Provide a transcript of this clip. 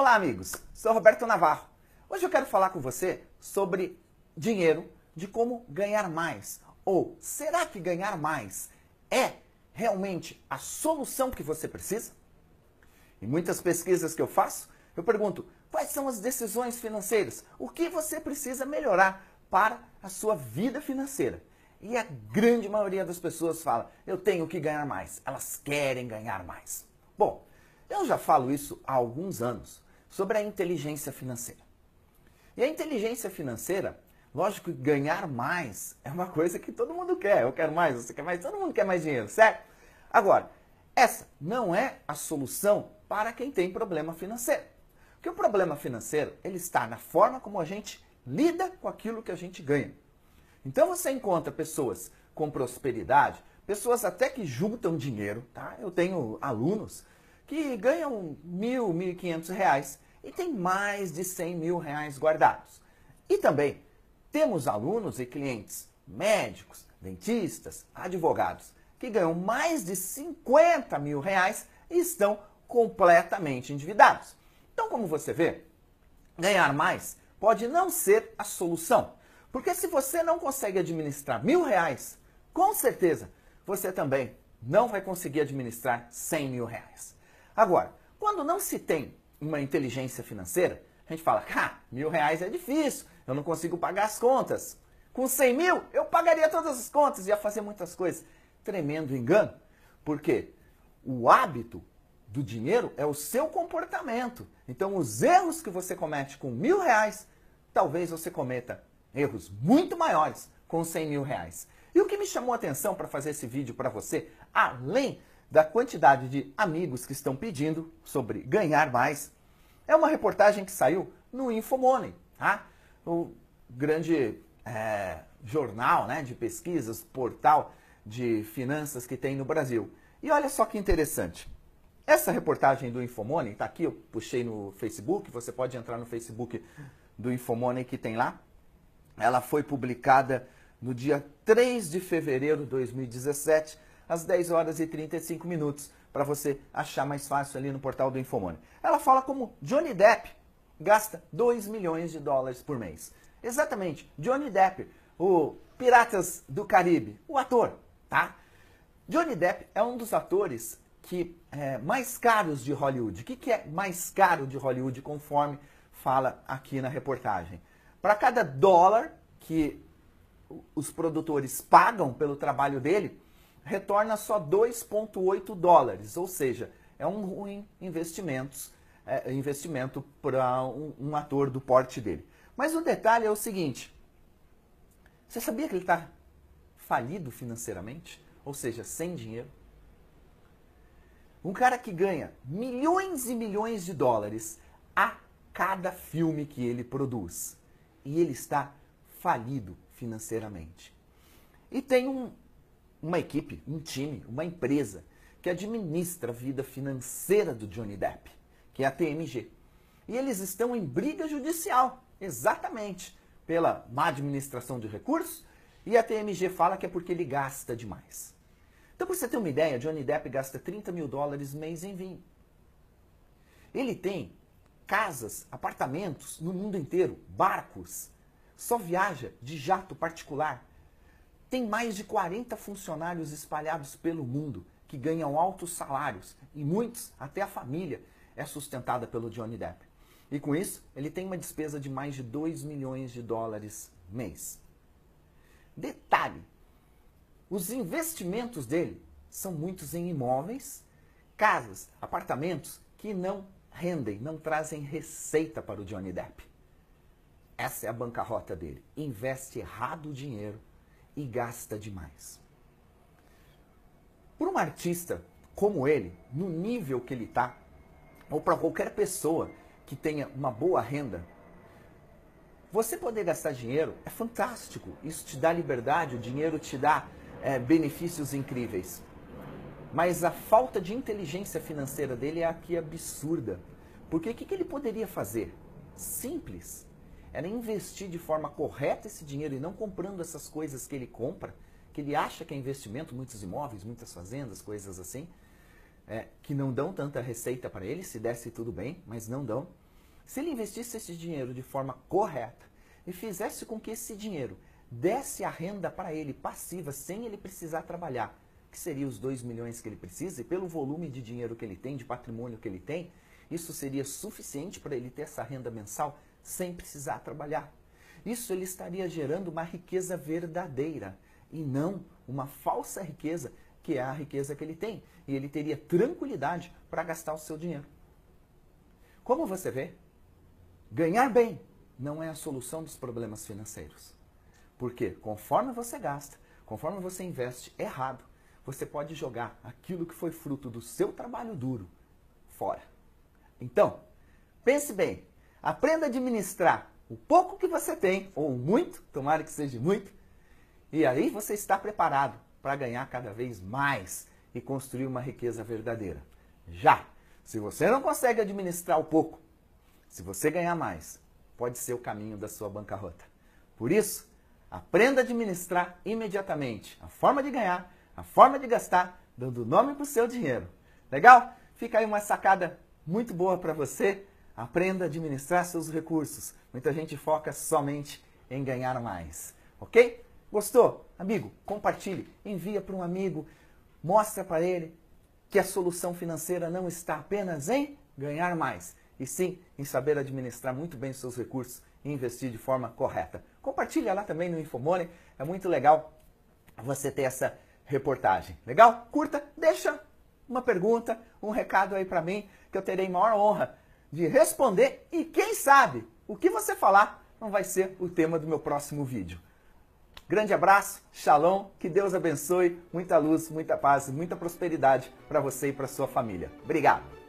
Olá, amigos. Sou Roberto Navarro. Hoje eu quero falar com você sobre dinheiro, de como ganhar mais. Ou será que ganhar mais é realmente a solução que você precisa? Em muitas pesquisas que eu faço, eu pergunto: quais são as decisões financeiras? O que você precisa melhorar para a sua vida financeira? E a grande maioria das pessoas fala: eu tenho que ganhar mais. Elas querem ganhar mais. Bom, eu já falo isso há alguns anos sobre a inteligência financeira. E a inteligência financeira, lógico que ganhar mais é uma coisa que todo mundo quer. Eu quero mais, você quer mais, todo mundo quer mais dinheiro, certo? Agora, essa não é a solução para quem tem problema financeiro. Porque o problema financeiro, ele está na forma como a gente lida com aquilo que a gente ganha. Então você encontra pessoas com prosperidade, pessoas até que juntam dinheiro, tá? Eu tenho alunos que ganham mil, mil e quinhentos reais e tem mais de cem mil reais guardados. E também temos alunos e clientes médicos, dentistas, advogados que ganham mais de 50 mil reais e estão completamente endividados. Então, como você vê, ganhar mais pode não ser a solução. Porque se você não consegue administrar mil reais, com certeza você também não vai conseguir administrar 100 mil reais. Agora, quando não se tem uma inteligência financeira, a gente fala, ah, mil reais é difícil, eu não consigo pagar as contas. Com 100 mil, eu pagaria todas as contas, ia fazer muitas coisas. Tremendo engano, porque o hábito do dinheiro é o seu comportamento. Então, os erros que você comete com mil reais, talvez você cometa erros muito maiores com 100 mil reais. E o que me chamou a atenção para fazer esse vídeo para você, além da quantidade de amigos que estão pedindo sobre ganhar mais, é uma reportagem que saiu no Infomoney, tá? o grande é, jornal né, de pesquisas, portal de finanças que tem no Brasil. E olha só que interessante. Essa reportagem do Infomoney, está aqui, eu puxei no Facebook, você pode entrar no Facebook do Infomoney que tem lá. Ela foi publicada no dia 3 de fevereiro de 2017, às 10 horas e 35 minutos, para você achar mais fácil ali no portal do Infomoney. Ela fala como Johnny Depp gasta 2 milhões de dólares por mês. Exatamente, Johnny Depp, o Piratas do Caribe, o ator, tá? Johnny Depp é um dos atores que é, mais caros de Hollywood. O que, que é mais caro de Hollywood, conforme fala aqui na reportagem? Para cada dólar que os produtores pagam pelo trabalho dele, retorna só 2,8 dólares, ou seja, é um ruim investimentos, é, investimento para um, um ator do porte dele. Mas o detalhe é o seguinte: você sabia que ele está falido financeiramente? Ou seja, sem dinheiro? Um cara que ganha milhões e milhões de dólares a cada filme que ele produz. E ele está falido financeiramente. E tem um, uma equipe, um time, uma empresa que administra a vida financeira do Johnny Depp, que é a TMG. E eles estão em briga judicial, exatamente, pela má administração de recursos, e a TMG fala que é porque ele gasta demais. Então, para você ter uma ideia, Johnny Depp gasta 30 mil dólares mês em vinho. Ele tem casas, apartamentos no mundo inteiro, barcos, só viaja de jato particular. Tem mais de 40 funcionários espalhados pelo mundo que ganham altos salários e muitos, até a família, é sustentada pelo Johnny Depp. E com isso, ele tem uma despesa de mais de 2 milhões de dólares mês. Detalhe: os investimentos dele são muitos em imóveis, casas, apartamentos que não rendem, não trazem receita para o Johnny Depp. Essa é a bancarrota dele. Investe errado o dinheiro e gasta demais. Por um artista como ele, no nível que ele está, ou para qualquer pessoa que tenha uma boa renda, você poder gastar dinheiro é fantástico. Isso te dá liberdade, o dinheiro te dá é, benefícios incríveis. Mas a falta de inteligência financeira dele é aqui absurda. Porque o que, que ele poderia fazer? Simples. Era investir de forma correta esse dinheiro e não comprando essas coisas que ele compra, que ele acha que é investimento, muitos imóveis, muitas fazendas, coisas assim, é, que não dão tanta receita para ele, se desse tudo bem, mas não dão. Se ele investisse esse dinheiro de forma correta e fizesse com que esse dinheiro desse a renda para ele passiva, sem ele precisar trabalhar, que seria os 2 milhões que ele precisa, e pelo volume de dinheiro que ele tem, de patrimônio que ele tem, isso seria suficiente para ele ter essa renda mensal sem precisar trabalhar. Isso ele estaria gerando uma riqueza verdadeira e não uma falsa riqueza, que é a riqueza que ele tem. E ele teria tranquilidade para gastar o seu dinheiro. Como você vê, ganhar bem não é a solução dos problemas financeiros. Porque conforme você gasta, conforme você investe errado, você pode jogar aquilo que foi fruto do seu trabalho duro fora. Então, pense bem, aprenda a administrar o pouco que você tem, ou muito, tomara que seja muito, e aí você está preparado para ganhar cada vez mais e construir uma riqueza verdadeira. Já! Se você não consegue administrar o pouco, se você ganhar mais, pode ser o caminho da sua bancarrota. Por isso, aprenda a administrar imediatamente a forma de ganhar, a forma de gastar, dando nome para o seu dinheiro. Legal? Fica aí uma sacada muito boa para você. Aprenda a administrar seus recursos. Muita gente foca somente em ganhar mais. Ok? Gostou? Amigo, compartilhe, envia para um amigo, mostra para ele que a solução financeira não está apenas em ganhar mais, e sim em saber administrar muito bem os seus recursos e investir de forma correta. Compartilha lá também no Infomoney, é muito legal você ter essa reportagem. Legal? Curta, deixa uma pergunta, um recado aí para mim, que eu terei maior honra de responder e quem sabe o que você falar não vai ser o tema do meu próximo vídeo. Grande abraço, shalom, que Deus abençoe, muita luz, muita paz, muita prosperidade para você e para sua família. Obrigado.